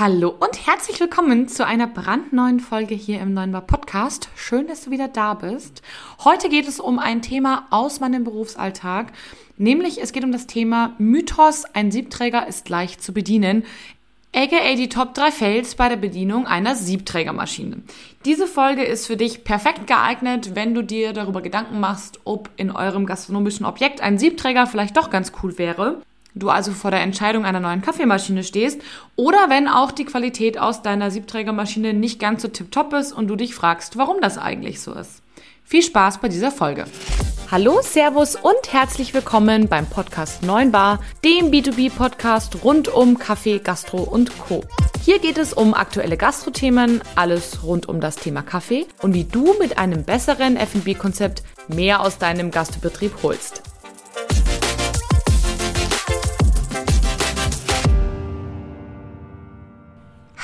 Hallo und herzlich willkommen zu einer brandneuen Folge hier im Neuen Bar Podcast. Schön, dass du wieder da bist. Heute geht es um ein Thema aus meinem Berufsalltag, nämlich es geht um das Thema Mythos, ein Siebträger ist leicht zu bedienen. AKA die Top 3 Fails bei der Bedienung einer Siebträgermaschine. Diese Folge ist für dich perfekt geeignet, wenn du dir darüber Gedanken machst, ob in eurem gastronomischen Objekt ein Siebträger vielleicht doch ganz cool wäre du also vor der Entscheidung einer neuen Kaffeemaschine stehst oder wenn auch die Qualität aus deiner Siebträgermaschine nicht ganz so tipptopp ist und du dich fragst, warum das eigentlich so ist. Viel Spaß bei dieser Folge. Hallo, Servus und herzlich willkommen beim Podcast 9 Bar, dem B2B-Podcast rund um Kaffee, Gastro und Co. Hier geht es um aktuelle Gastrothemen, alles rund um das Thema Kaffee und wie du mit einem besseren F&B-Konzept mehr aus deinem Gastbetrieb holst.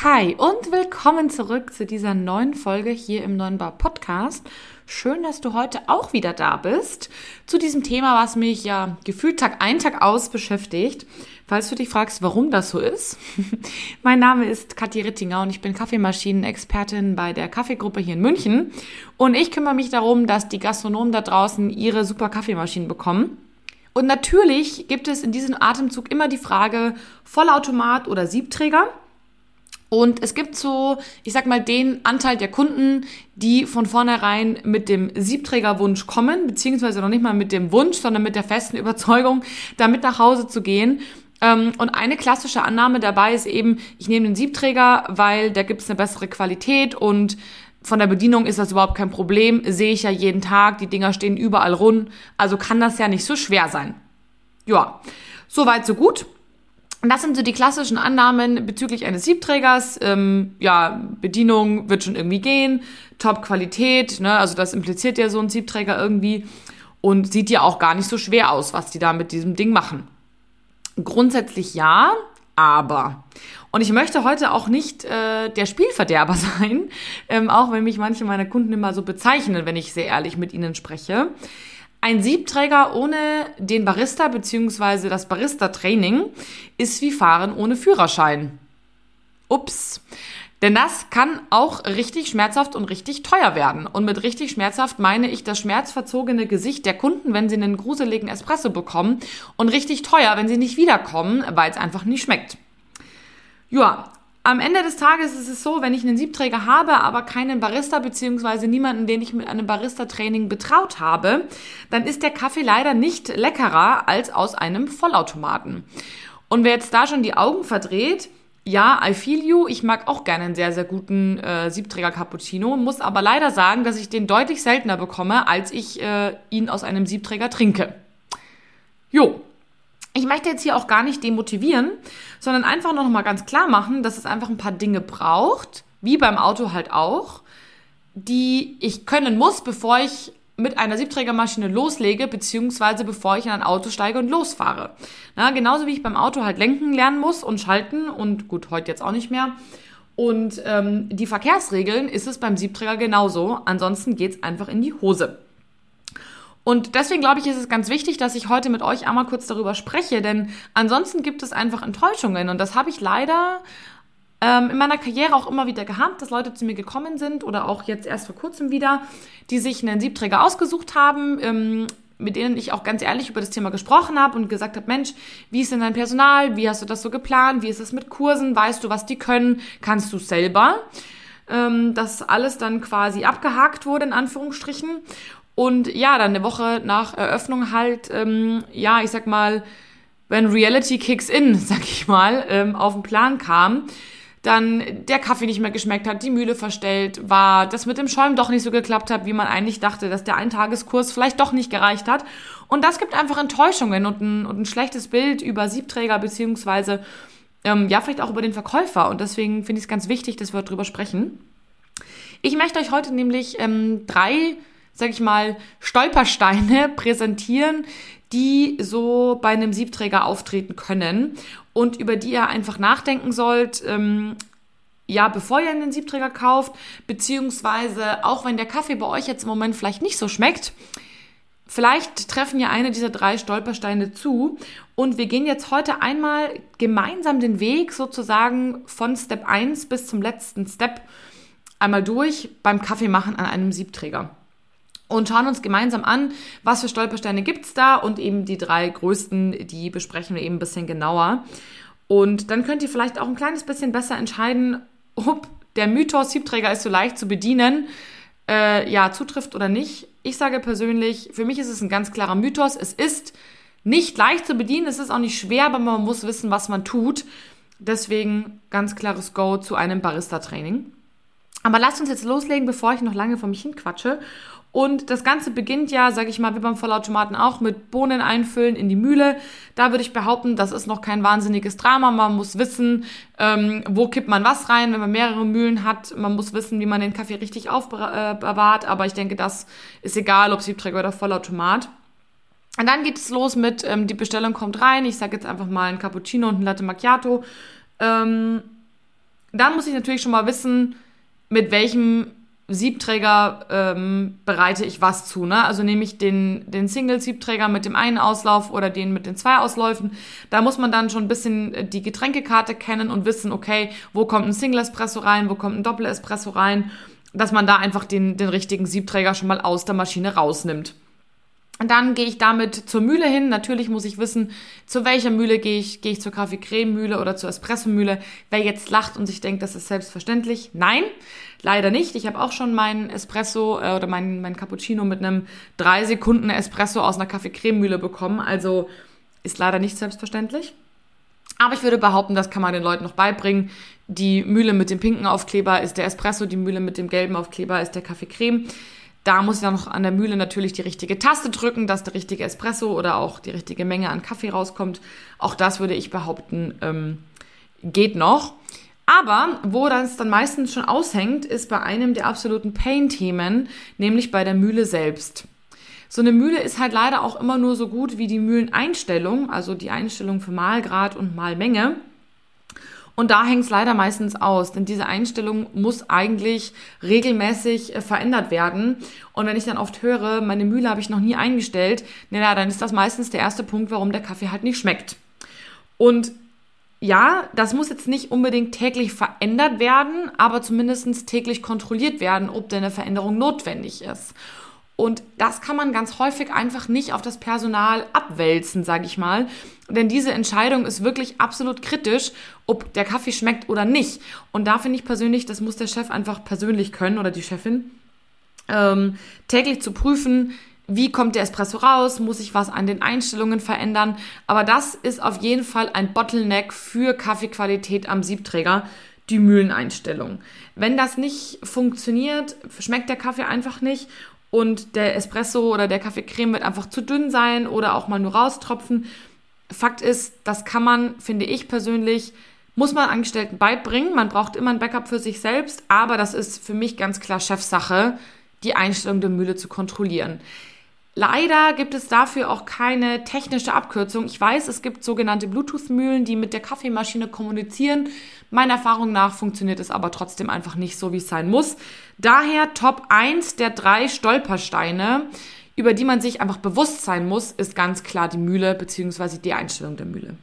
Hi und willkommen zurück zu dieser neuen Folge hier im Neuen Bar Podcast. Schön, dass du heute auch wieder da bist zu diesem Thema, was mich ja gefühlt Tag ein, Tag aus beschäftigt. Falls du dich fragst, warum das so ist. mein Name ist Kathi Rittinger und ich bin Kaffeemaschinen-Expertin bei der Kaffeegruppe hier in München. Und ich kümmere mich darum, dass die Gastronomen da draußen ihre super Kaffeemaschinen bekommen. Und natürlich gibt es in diesem Atemzug immer die Frage Vollautomat oder Siebträger. Und es gibt so, ich sag mal, den Anteil der Kunden, die von vornherein mit dem Siebträgerwunsch kommen, beziehungsweise noch nicht mal mit dem Wunsch, sondern mit der festen Überzeugung, damit nach Hause zu gehen. Ähm, und eine klassische Annahme dabei ist eben, ich nehme den Siebträger, weil da gibt es eine bessere Qualität und von der Bedienung ist das überhaupt kein Problem. Sehe ich ja jeden Tag, die Dinger stehen überall rund. Also kann das ja nicht so schwer sein. Ja, soweit, so gut. Und das sind so die klassischen Annahmen bezüglich eines Siebträgers. Ähm, ja, Bedienung wird schon irgendwie gehen, Top-Qualität, ne? also das impliziert ja so ein Siebträger irgendwie und sieht ja auch gar nicht so schwer aus, was die da mit diesem Ding machen. Grundsätzlich ja, aber. Und ich möchte heute auch nicht äh, der Spielverderber sein, ähm, auch wenn mich manche meiner Kunden immer so bezeichnen, wenn ich sehr ehrlich mit ihnen spreche. Ein Siebträger ohne den Barista bzw. das Barista-Training ist wie Fahren ohne Führerschein. Ups. Denn das kann auch richtig schmerzhaft und richtig teuer werden. Und mit richtig schmerzhaft meine ich das schmerzverzogene Gesicht der Kunden, wenn sie einen gruseligen Espresso bekommen. Und richtig teuer, wenn sie nicht wiederkommen, weil es einfach nicht schmeckt. Ja, am Ende des Tages ist es so, wenn ich einen Siebträger habe, aber keinen Barista beziehungsweise niemanden, den ich mit einem Barista-Training betraut habe, dann ist der Kaffee leider nicht leckerer als aus einem Vollautomaten. Und wer jetzt da schon die Augen verdreht, ja, I feel you. Ich mag auch gerne einen sehr, sehr guten äh, Siebträger Cappuccino, muss aber leider sagen, dass ich den deutlich seltener bekomme, als ich äh, ihn aus einem Siebträger trinke. Jo, ich möchte jetzt hier auch gar nicht demotivieren, sondern einfach noch mal ganz klar machen, dass es einfach ein paar Dinge braucht, wie beim Auto halt auch, die ich können muss, bevor ich mit einer Siebträgermaschine loslege, beziehungsweise bevor ich in ein Auto steige und losfahre. Na, genauso wie ich beim Auto halt lenken lernen muss und schalten und gut, heute jetzt auch nicht mehr. Und ähm, die Verkehrsregeln ist es beim Siebträger genauso. Ansonsten geht's einfach in die Hose. Und deswegen glaube ich, ist es ganz wichtig, dass ich heute mit euch einmal kurz darüber spreche, denn ansonsten gibt es einfach Enttäuschungen. Und das habe ich leider ähm, in meiner Karriere auch immer wieder gehabt, dass Leute zu mir gekommen sind oder auch jetzt erst vor kurzem wieder, die sich einen Siebträger ausgesucht haben, ähm, mit denen ich auch ganz ehrlich über das Thema gesprochen habe und gesagt habe, Mensch, wie ist denn dein Personal? Wie hast du das so geplant? Wie ist es mit Kursen? Weißt du, was die können? Kannst du selber? Ähm, dass alles dann quasi abgehakt wurde, in Anführungsstrichen. Und ja, dann eine Woche nach Eröffnung halt, ähm, ja, ich sag mal, wenn Reality Kicks in, sag ich mal, ähm, auf den Plan kam, dann der Kaffee nicht mehr geschmeckt hat, die Mühle verstellt war, das mit dem Schäumen doch nicht so geklappt hat, wie man eigentlich dachte, dass der Eintageskurs vielleicht doch nicht gereicht hat. Und das gibt einfach Enttäuschungen und ein, und ein schlechtes Bild über Siebträger beziehungsweise ähm, ja, vielleicht auch über den Verkäufer. Und deswegen finde ich es ganz wichtig, dass wir darüber sprechen. Ich möchte euch heute nämlich ähm, drei sag ich mal, Stolpersteine präsentieren, die so bei einem Siebträger auftreten können und über die ihr einfach nachdenken sollt, ähm, ja, bevor ihr einen Siebträger kauft, beziehungsweise auch wenn der Kaffee bei euch jetzt im Moment vielleicht nicht so schmeckt, Vielleicht treffen ja eine dieser drei Stolpersteine zu. Und wir gehen jetzt heute einmal gemeinsam den Weg sozusagen von Step 1 bis zum letzten Step einmal durch beim Kaffeemachen an einem Siebträger und schauen uns gemeinsam an, was für Stolpersteine gibt es da und eben die drei größten, die besprechen wir eben ein bisschen genauer. Und dann könnt ihr vielleicht auch ein kleines bisschen besser entscheiden, ob der Mythos Siebträger ist so leicht zu bedienen, äh, ja, zutrifft oder nicht. Ich sage persönlich, für mich ist es ein ganz klarer Mythos. Es ist nicht leicht zu bedienen, es ist auch nicht schwer, aber man muss wissen, was man tut. Deswegen ganz klares Go zu einem Barista-Training. Aber lasst uns jetzt loslegen, bevor ich noch lange vor mich hinquatsche und das Ganze beginnt ja, sage ich mal, wie beim Vollautomaten auch, mit Bohnen einfüllen in die Mühle. Da würde ich behaupten, das ist noch kein wahnsinniges Drama. Man muss wissen, ähm, wo kippt man was rein, wenn man mehrere Mühlen hat. Man muss wissen, wie man den Kaffee richtig aufbewahrt. Aber ich denke, das ist egal, ob Siebträger oder Vollautomat. Und dann geht es los mit, ähm, die Bestellung kommt rein. Ich sage jetzt einfach mal ein Cappuccino und ein Latte Macchiato. Ähm, dann muss ich natürlich schon mal wissen, mit welchem Siebträger ähm, bereite ich was zu. Ne? Also nehme ich den, den Single-Siebträger mit dem einen Auslauf oder den mit den zwei Ausläufen. Da muss man dann schon ein bisschen äh, die Getränkekarte kennen und wissen, okay, wo kommt ein Single-Espresso rein, wo kommt ein Doppel-Espresso rein, dass man da einfach den, den richtigen Siebträger schon mal aus der Maschine rausnimmt. Und dann gehe ich damit zur Mühle hin. Natürlich muss ich wissen, zu welcher Mühle gehe ich. Gehe ich zur Kaffee-Creme-Mühle oder zur Espresso-Mühle? Wer jetzt lacht und sich denkt, das ist selbstverständlich. Nein, leider nicht. Ich habe auch schon meinen Espresso äh, oder meinen mein Cappuccino mit einem 3 Sekunden Espresso aus einer Kaffee-Creme-Mühle bekommen. Also ist leider nicht selbstverständlich. Aber ich würde behaupten, das kann man den Leuten noch beibringen. Die Mühle mit dem pinken Aufkleber ist der Espresso, die Mühle mit dem gelben Aufkleber ist der Kaffee-Creme. Da muss ich dann noch an der Mühle natürlich die richtige Taste drücken, dass der richtige Espresso oder auch die richtige Menge an Kaffee rauskommt. Auch das würde ich behaupten, ähm, geht noch. Aber wo das dann meistens schon aushängt, ist bei einem der absoluten Pain-Themen, nämlich bei der Mühle selbst. So eine Mühle ist halt leider auch immer nur so gut wie die Mühleneinstellung, also die Einstellung für Malgrad und Malmenge. Und da hängt es leider meistens aus, denn diese Einstellung muss eigentlich regelmäßig äh, verändert werden. Und wenn ich dann oft höre, meine Mühle habe ich noch nie eingestellt, naja, dann ist das meistens der erste Punkt, warum der Kaffee halt nicht schmeckt. Und ja, das muss jetzt nicht unbedingt täglich verändert werden, aber zumindest täglich kontrolliert werden, ob denn eine Veränderung notwendig ist. Und das kann man ganz häufig einfach nicht auf das Personal abwälzen, sage ich mal. Denn diese Entscheidung ist wirklich absolut kritisch, ob der Kaffee schmeckt oder nicht. Und da finde ich persönlich, das muss der Chef einfach persönlich können oder die Chefin, ähm, täglich zu prüfen, wie kommt der Espresso raus, muss ich was an den Einstellungen verändern. Aber das ist auf jeden Fall ein Bottleneck für Kaffeequalität am Siebträger, die Mühleneinstellung. Wenn das nicht funktioniert, schmeckt der Kaffee einfach nicht und der Espresso oder der Kaffeecreme wird einfach zu dünn sein oder auch mal nur raustropfen. Fakt ist, das kann man, finde ich persönlich, muss man Angestellten beibringen. Man braucht immer ein Backup für sich selbst, aber das ist für mich ganz klar Chefsache, die Einstellung der Mühle zu kontrollieren. Leider gibt es dafür auch keine technische Abkürzung. Ich weiß, es gibt sogenannte Bluetooth-Mühlen, die mit der Kaffeemaschine kommunizieren. Meiner Erfahrung nach funktioniert es aber trotzdem einfach nicht so, wie es sein muss. Daher Top 1 der drei Stolpersteine, über die man sich einfach bewusst sein muss, ist ganz klar die Mühle bzw. die Einstellung der Mühle.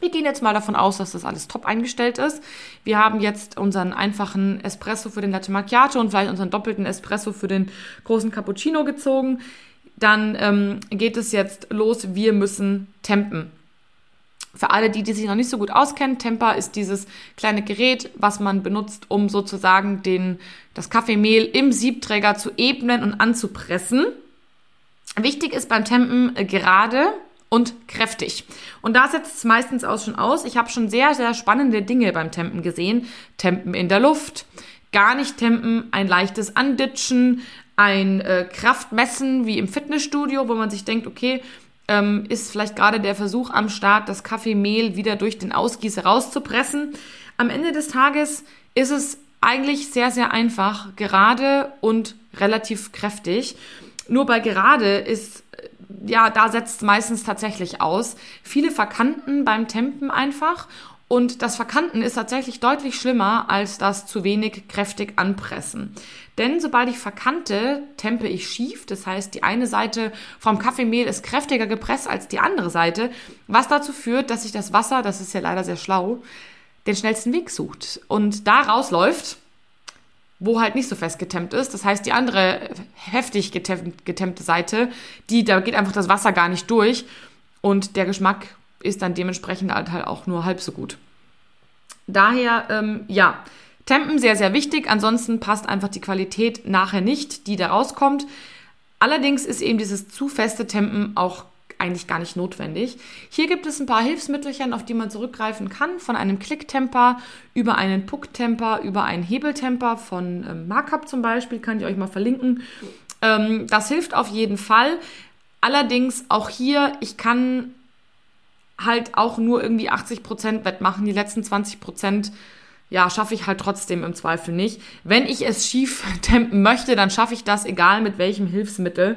Wir gehen jetzt mal davon aus, dass das alles top eingestellt ist. Wir haben jetzt unseren einfachen Espresso für den Latte Macchiato und vielleicht unseren doppelten Espresso für den großen Cappuccino gezogen. Dann ähm, geht es jetzt los. Wir müssen tempen. Für alle, die, die sich noch nicht so gut auskennen, Temper ist dieses kleine Gerät, was man benutzt, um sozusagen den, das Kaffeemehl im Siebträger zu ebnen und anzupressen. Wichtig ist beim Tempen äh, gerade, und kräftig. Und da setzt es meistens auch schon aus. Ich habe schon sehr, sehr spannende Dinge beim Tempen gesehen. Tempen in der Luft, gar nicht tempen, ein leichtes Anditschen, ein äh, Kraftmessen wie im Fitnessstudio, wo man sich denkt, okay, ähm, ist vielleicht gerade der Versuch am Start, das Kaffeemehl wieder durch den Ausgießer rauszupressen. Am Ende des Tages ist es eigentlich sehr, sehr einfach, gerade und relativ kräftig. Nur bei gerade ist ja, da setzt es meistens tatsächlich aus. Viele verkannten beim Tempen einfach. Und das Verkanten ist tatsächlich deutlich schlimmer als das zu wenig kräftig anpressen. Denn sobald ich verkante, tempe ich schief. Das heißt, die eine Seite vom Kaffeemehl ist kräftiger gepresst als die andere Seite, was dazu führt, dass sich das Wasser, das ist ja leider sehr schlau, den schnellsten Weg sucht und da rausläuft, wo halt nicht so fest getemmt ist. Das heißt, die andere heftig getemmte Seite, die, da geht einfach das Wasser gar nicht durch und der Geschmack ist dann dementsprechend halt, halt auch nur halb so gut. Daher, ähm, ja, Tempen sehr, sehr wichtig. Ansonsten passt einfach die Qualität nachher nicht, die da rauskommt. Allerdings ist eben dieses zu feste Tempen auch eigentlich gar nicht notwendig. Hier gibt es ein paar Hilfsmittelchen, auf die man zurückgreifen kann, von einem Klicktemper über einen Pucktemper, über einen Hebeltemper von ähm, Markup zum Beispiel, kann ich euch mal verlinken. Ähm, das hilft auf jeden Fall. Allerdings auch hier, ich kann halt auch nur irgendwie 80% wettmachen. Die letzten 20% ja, schaffe ich halt trotzdem im Zweifel nicht. Wenn ich es schief tempen möchte, dann schaffe ich das, egal mit welchem Hilfsmittel.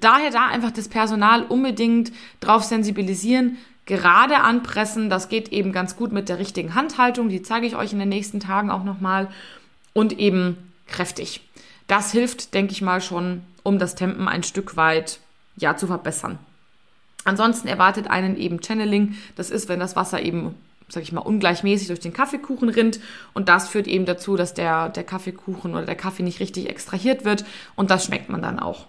Daher da einfach das Personal unbedingt drauf sensibilisieren, gerade anpressen. Das geht eben ganz gut mit der richtigen Handhaltung. Die zeige ich euch in den nächsten Tagen auch nochmal. Und eben kräftig. Das hilft, denke ich mal, schon, um das Tempen ein Stück weit ja, zu verbessern. Ansonsten erwartet einen eben Channeling. Das ist, wenn das Wasser eben, sag ich mal, ungleichmäßig durch den Kaffeekuchen rinnt. Und das führt eben dazu, dass der, der Kaffeekuchen oder der Kaffee nicht richtig extrahiert wird. Und das schmeckt man dann auch.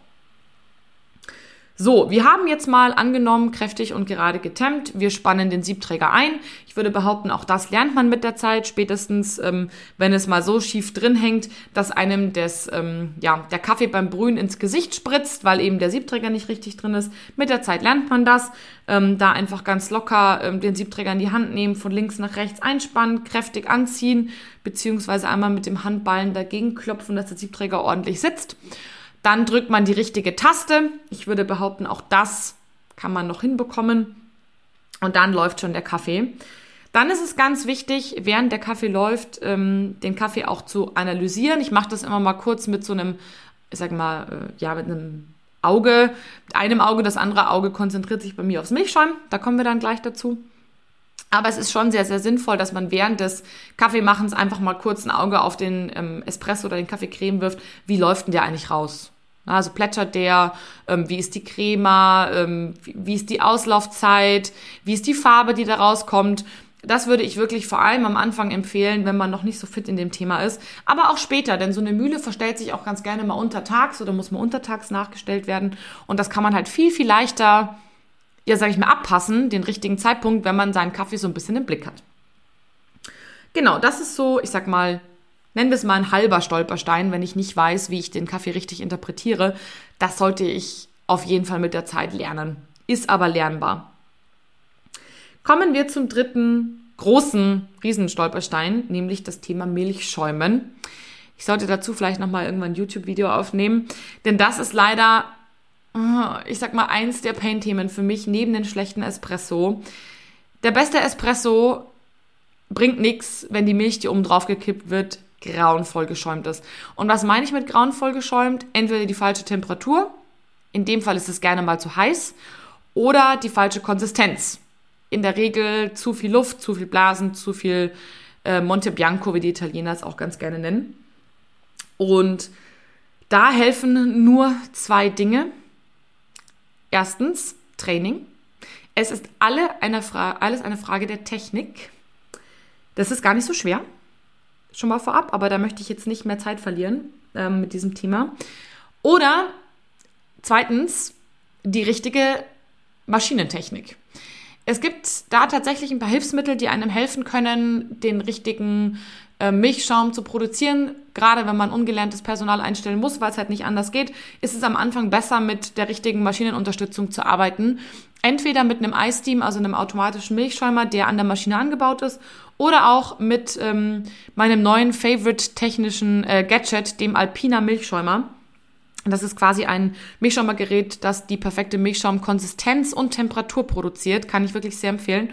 So, wir haben jetzt mal angenommen, kräftig und gerade getemmt. Wir spannen den Siebträger ein. Ich würde behaupten, auch das lernt man mit der Zeit, spätestens ähm, wenn es mal so schief drin hängt, dass einem das, ähm, ja, der Kaffee beim Brühen ins Gesicht spritzt, weil eben der Siebträger nicht richtig drin ist. Mit der Zeit lernt man das. Ähm, da einfach ganz locker ähm, den Siebträger in die Hand nehmen, von links nach rechts einspannen, kräftig anziehen, beziehungsweise einmal mit dem Handballen dagegen klopfen, dass der Siebträger ordentlich sitzt. Dann drückt man die richtige Taste. Ich würde behaupten, auch das kann man noch hinbekommen. Und dann läuft schon der Kaffee. Dann ist es ganz wichtig, während der Kaffee läuft, ähm, den Kaffee auch zu analysieren. Ich mache das immer mal kurz mit so einem, ich sag mal, äh, ja, mit einem Auge, mit einem Auge, das andere Auge konzentriert sich bei mir aufs Milchschäumen. Da kommen wir dann gleich dazu. Aber es ist schon sehr, sehr sinnvoll, dass man während des Kaffeemachens einfach mal kurz ein Auge auf den ähm, Espresso oder den Kaffeecreme wirft. Wie läuft denn der eigentlich raus? Also plätschert der, ähm, wie ist die Crema, ähm, wie, ist die Auslaufzeit, wie ist die Farbe, die da rauskommt. Das würde ich wirklich vor allem am Anfang empfehlen, wenn man noch nicht so fit in dem Thema ist. Aber auch später, denn so eine Mühle verstellt sich auch ganz gerne mal untertags oder muss mal untertags nachgestellt werden. Und das kann man halt viel, viel leichter, ja, sag ich mal, abpassen, den richtigen Zeitpunkt, wenn man seinen Kaffee so ein bisschen im Blick hat. Genau, das ist so, ich sag mal, nennen wir es mal ein halber Stolperstein, wenn ich nicht weiß, wie ich den Kaffee richtig interpretiere. Das sollte ich auf jeden Fall mit der Zeit lernen. Ist aber lernbar. Kommen wir zum dritten großen Riesenstolperstein, nämlich das Thema Milchschäumen. Ich sollte dazu vielleicht nochmal irgendwann ein YouTube-Video aufnehmen, denn das ist leider, äh, ich sag mal, eins der Pain-Themen für mich neben den schlechten Espresso. Der beste Espresso bringt nichts, wenn die Milch, die oben drauf gekippt wird, grauenvoll geschäumt ist. Und was meine ich mit grauenvoll geschäumt? Entweder die falsche Temperatur, in dem Fall ist es gerne mal zu heiß, oder die falsche Konsistenz. In der Regel zu viel Luft, zu viel Blasen, zu viel äh, Monte Bianco, wie die Italiener es auch ganz gerne nennen. Und da helfen nur zwei Dinge. Erstens Training. Es ist alle eine alles eine Frage der Technik. Das ist gar nicht so schwer schon mal vorab, aber da möchte ich jetzt nicht mehr Zeit verlieren ähm, mit diesem Thema. Oder zweitens die richtige Maschinentechnik. Es gibt da tatsächlich ein paar Hilfsmittel, die einem helfen können, den richtigen äh, Milchschaum zu produzieren. Gerade wenn man ungelerntes Personal einstellen muss, weil es halt nicht anders geht, ist es am Anfang besser, mit der richtigen Maschinenunterstützung zu arbeiten. Entweder mit einem iSteam, also einem automatischen Milchschäumer, der an der Maschine angebaut ist, oder auch mit ähm, meinem neuen Favorite technischen äh, Gadget, dem Alpina Milchschäumer. Das ist quasi ein Milchschäumergerät, das die perfekte Milchschaumkonsistenz und Temperatur produziert. Kann ich wirklich sehr empfehlen.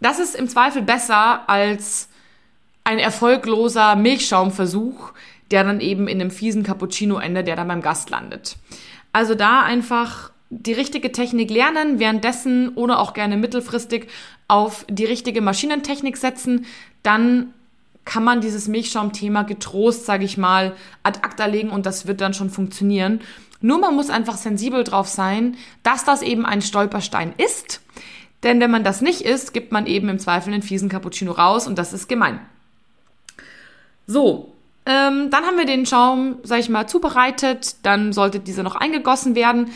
Das ist im Zweifel besser als ein erfolgloser Milchschaumversuch, der dann eben in einem fiesen Cappuccino endet, der dann beim Gast landet. Also da einfach die richtige Technik lernen, währenddessen oder auch gerne mittelfristig auf die richtige Maschinentechnik setzen, dann kann man dieses Milchschaumthema getrost, sage ich mal, ad acta legen und das wird dann schon funktionieren. Nur man muss einfach sensibel drauf sein, dass das eben ein Stolperstein ist. Denn wenn man das nicht ist, gibt man eben im Zweifel einen fiesen Cappuccino raus und das ist gemein. So, ähm, dann haben wir den Schaum, sag ich mal, zubereitet. Dann sollte dieser noch eingegossen werden.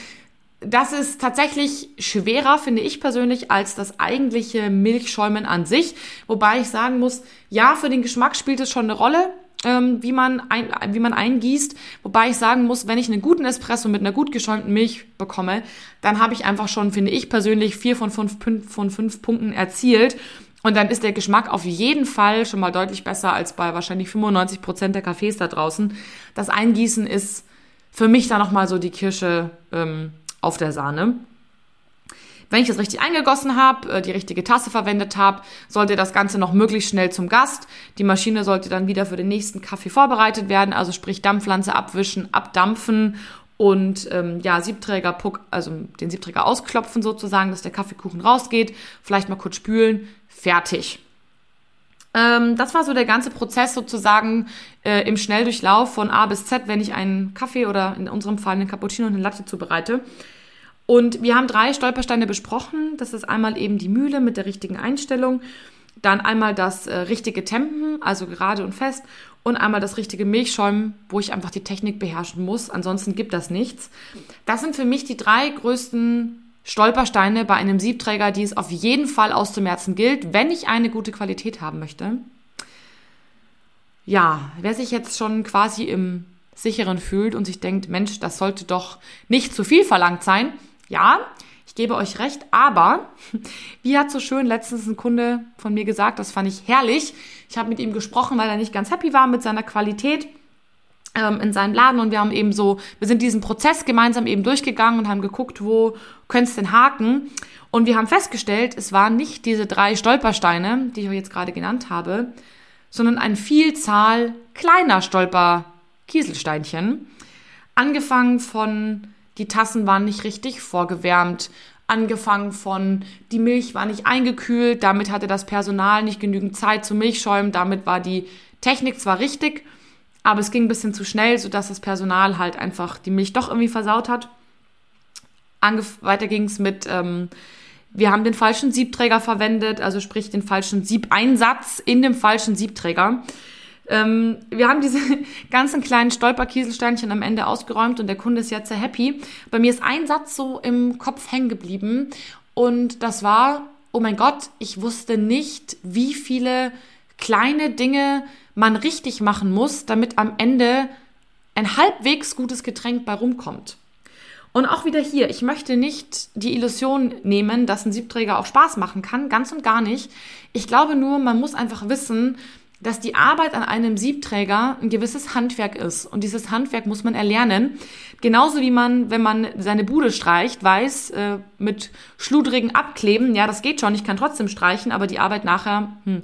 Das ist tatsächlich schwerer, finde ich persönlich, als das eigentliche Milchschäumen an sich. Wobei ich sagen muss, ja, für den Geschmack spielt es schon eine Rolle ähm, wie, man ein, wie man eingießt. Wobei ich sagen muss, wenn ich einen guten Espresso mit einer gut geschäumten Milch bekomme, dann habe ich einfach schon, finde ich persönlich, vier von fünf, von fünf Punkten erzielt. Und dann ist der Geschmack auf jeden Fall schon mal deutlich besser als bei wahrscheinlich 95 Prozent der Cafés da draußen. Das Eingießen ist für mich dann nochmal so die Kirsche ähm, auf der Sahne. Wenn ich das richtig eingegossen habe, äh, die richtige Tasse verwendet habe, sollte das Ganze noch möglichst schnell zum Gast. Die Maschine sollte dann wieder für den nächsten Kaffee vorbereitet werden, also sprich Dampfpflanze abwischen, abdampfen und ähm, ja, Siebträger, also den Siebträger ausklopfen sozusagen, dass der Kaffeekuchen rausgeht, vielleicht mal kurz spülen, fertig. Ähm, das war so der ganze Prozess sozusagen äh, im Schnelldurchlauf von A bis Z, wenn ich einen Kaffee oder in unserem Fall einen Cappuccino und eine Latte zubereite. Und wir haben drei Stolpersteine besprochen. Das ist einmal eben die Mühle mit der richtigen Einstellung, dann einmal das äh, richtige Tempen, also gerade und fest, und einmal das richtige Milchschäumen, wo ich einfach die Technik beherrschen muss. Ansonsten gibt das nichts. Das sind für mich die drei größten Stolpersteine bei einem Siebträger, die es auf jeden Fall auszumerzen gilt, wenn ich eine gute Qualität haben möchte. Ja, wer sich jetzt schon quasi im Sicheren fühlt und sich denkt, Mensch, das sollte doch nicht zu viel verlangt sein, ja, ich gebe euch recht, aber wie hat so schön letztens ein Kunde von mir gesagt, das fand ich herrlich. Ich habe mit ihm gesprochen, weil er nicht ganz happy war mit seiner Qualität in seinem Laden und wir haben eben so, wir sind diesen Prozess gemeinsam eben durchgegangen und haben geguckt, wo könnte es denn haken. Und wir haben festgestellt, es waren nicht diese drei Stolpersteine, die ich euch jetzt gerade genannt habe, sondern eine Vielzahl kleiner Stolper-Kieselsteinchen. Angefangen von die Tassen waren nicht richtig vorgewärmt. Angefangen von, die Milch war nicht eingekühlt, damit hatte das Personal nicht genügend Zeit zum Milchschäumen, damit war die Technik zwar richtig, aber es ging ein bisschen zu schnell, sodass das Personal halt einfach die Milch doch irgendwie versaut hat. Angef weiter ging es mit, ähm, wir haben den falschen Siebträger verwendet, also sprich den falschen Siebeinsatz in dem falschen Siebträger. Ähm, wir haben diese ganzen kleinen Stolperkieselsteinchen am Ende ausgeräumt und der Kunde ist jetzt sehr happy. Bei mir ist ein Satz so im Kopf hängen geblieben und das war, oh mein Gott, ich wusste nicht, wie viele kleine Dinge man richtig machen muss, damit am Ende ein halbwegs gutes Getränk bei rumkommt. Und auch wieder hier, ich möchte nicht die Illusion nehmen, dass ein Siebträger auch Spaß machen kann, ganz und gar nicht. Ich glaube nur, man muss einfach wissen, dass die Arbeit an einem Siebträger ein gewisses Handwerk ist. Und dieses Handwerk muss man erlernen. Genauso wie man, wenn man seine Bude streicht, weiß, äh, mit schludrigen Abkleben, ja, das geht schon, ich kann trotzdem streichen, aber die Arbeit nachher hm,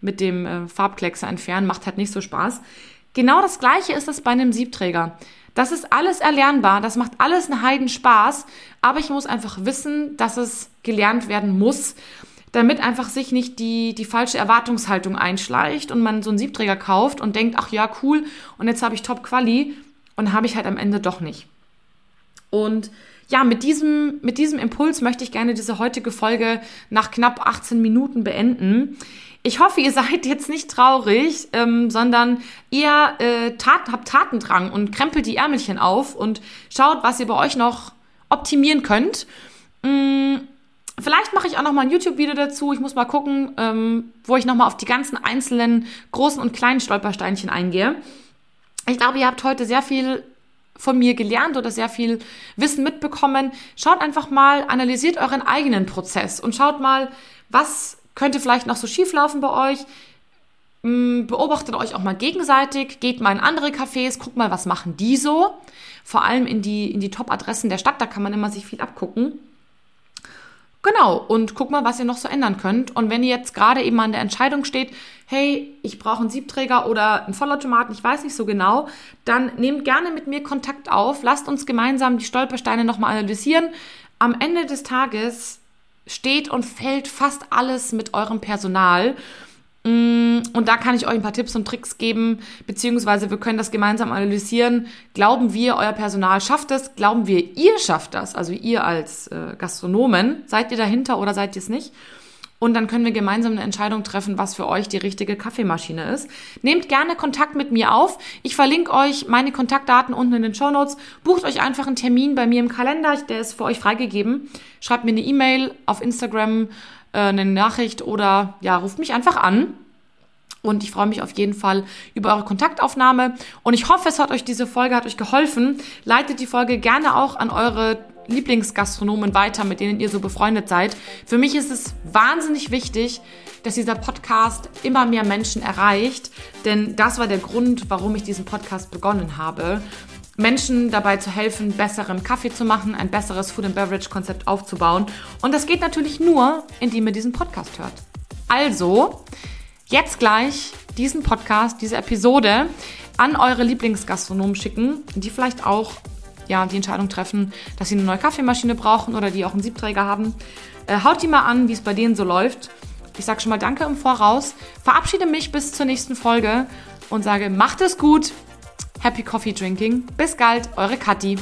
mit dem äh, Farbkleckser entfernen macht halt nicht so Spaß. Genau das Gleiche ist das bei einem Siebträger. Das ist alles erlernbar, das macht alles einen Heiden Spaß, aber ich muss einfach wissen, dass es gelernt werden muss damit einfach sich nicht die, die falsche Erwartungshaltung einschleicht und man so einen Siebträger kauft und denkt, ach ja, cool, und jetzt habe ich Top Quali und habe ich halt am Ende doch nicht. Und ja, mit diesem, mit diesem Impuls möchte ich gerne diese heutige Folge nach knapp 18 Minuten beenden. Ich hoffe, ihr seid jetzt nicht traurig, ähm, sondern ihr äh, tat, habt Tatendrang und krempelt die Ärmelchen auf und schaut, was ihr bei euch noch optimieren könnt. Mm, Vielleicht mache ich auch noch mal ein YouTube-Video dazu. Ich muss mal gucken, ähm, wo ich noch mal auf die ganzen einzelnen großen und kleinen Stolpersteinchen eingehe. Ich glaube, ihr habt heute sehr viel von mir gelernt oder sehr viel Wissen mitbekommen. Schaut einfach mal, analysiert euren eigenen Prozess und schaut mal, was könnte vielleicht noch so schief laufen bei euch. Mm, beobachtet euch auch mal gegenseitig, geht mal in andere Cafés, guckt mal, was machen die so. Vor allem in die, in die Top-Adressen der Stadt, da kann man immer sich viel abgucken. Genau, und guck mal, was ihr noch so ändern könnt. Und wenn ihr jetzt gerade eben an der Entscheidung steht, hey, ich brauche einen Siebträger oder einen Vollautomaten, ich weiß nicht so genau, dann nehmt gerne mit mir Kontakt auf, lasst uns gemeinsam die Stolpersteine nochmal analysieren. Am Ende des Tages steht und fällt fast alles mit eurem Personal. Mm, und da kann ich euch ein paar Tipps und Tricks geben, beziehungsweise wir können das gemeinsam analysieren. Glauben wir, euer Personal schafft es? Glauben wir, ihr schafft das? Also ihr als äh, Gastronomen, seid ihr dahinter oder seid ihr es nicht? Und dann können wir gemeinsam eine Entscheidung treffen, was für euch die richtige Kaffeemaschine ist. Nehmt gerne Kontakt mit mir auf. Ich verlinke euch meine Kontaktdaten unten in den Show Notes. Bucht euch einfach einen Termin bei mir im Kalender, der ist für euch freigegeben. Schreibt mir eine E-Mail auf Instagram äh, eine Nachricht oder ja, ruft mich einfach an. Und ich freue mich auf jeden Fall über eure Kontaktaufnahme. Und ich hoffe, es hat euch diese Folge, hat euch geholfen. Leitet die Folge gerne auch an eure Lieblingsgastronomen weiter, mit denen ihr so befreundet seid. Für mich ist es wahnsinnig wichtig, dass dieser Podcast immer mehr Menschen erreicht. Denn das war der Grund, warum ich diesen Podcast begonnen habe. Menschen dabei zu helfen, besseren Kaffee zu machen, ein besseres Food and Beverage Konzept aufzubauen. Und das geht natürlich nur, indem ihr diesen Podcast hört. Also, jetzt gleich diesen Podcast, diese Episode an eure Lieblingsgastronomen schicken, die vielleicht auch ja, die Entscheidung treffen, dass sie eine neue Kaffeemaschine brauchen oder die auch einen Siebträger haben. Äh, haut die mal an, wie es bei denen so läuft. Ich sage schon mal Danke im Voraus, verabschiede mich bis zur nächsten Folge und sage, macht es gut, Happy Coffee Drinking. Bis bald, eure Kathi.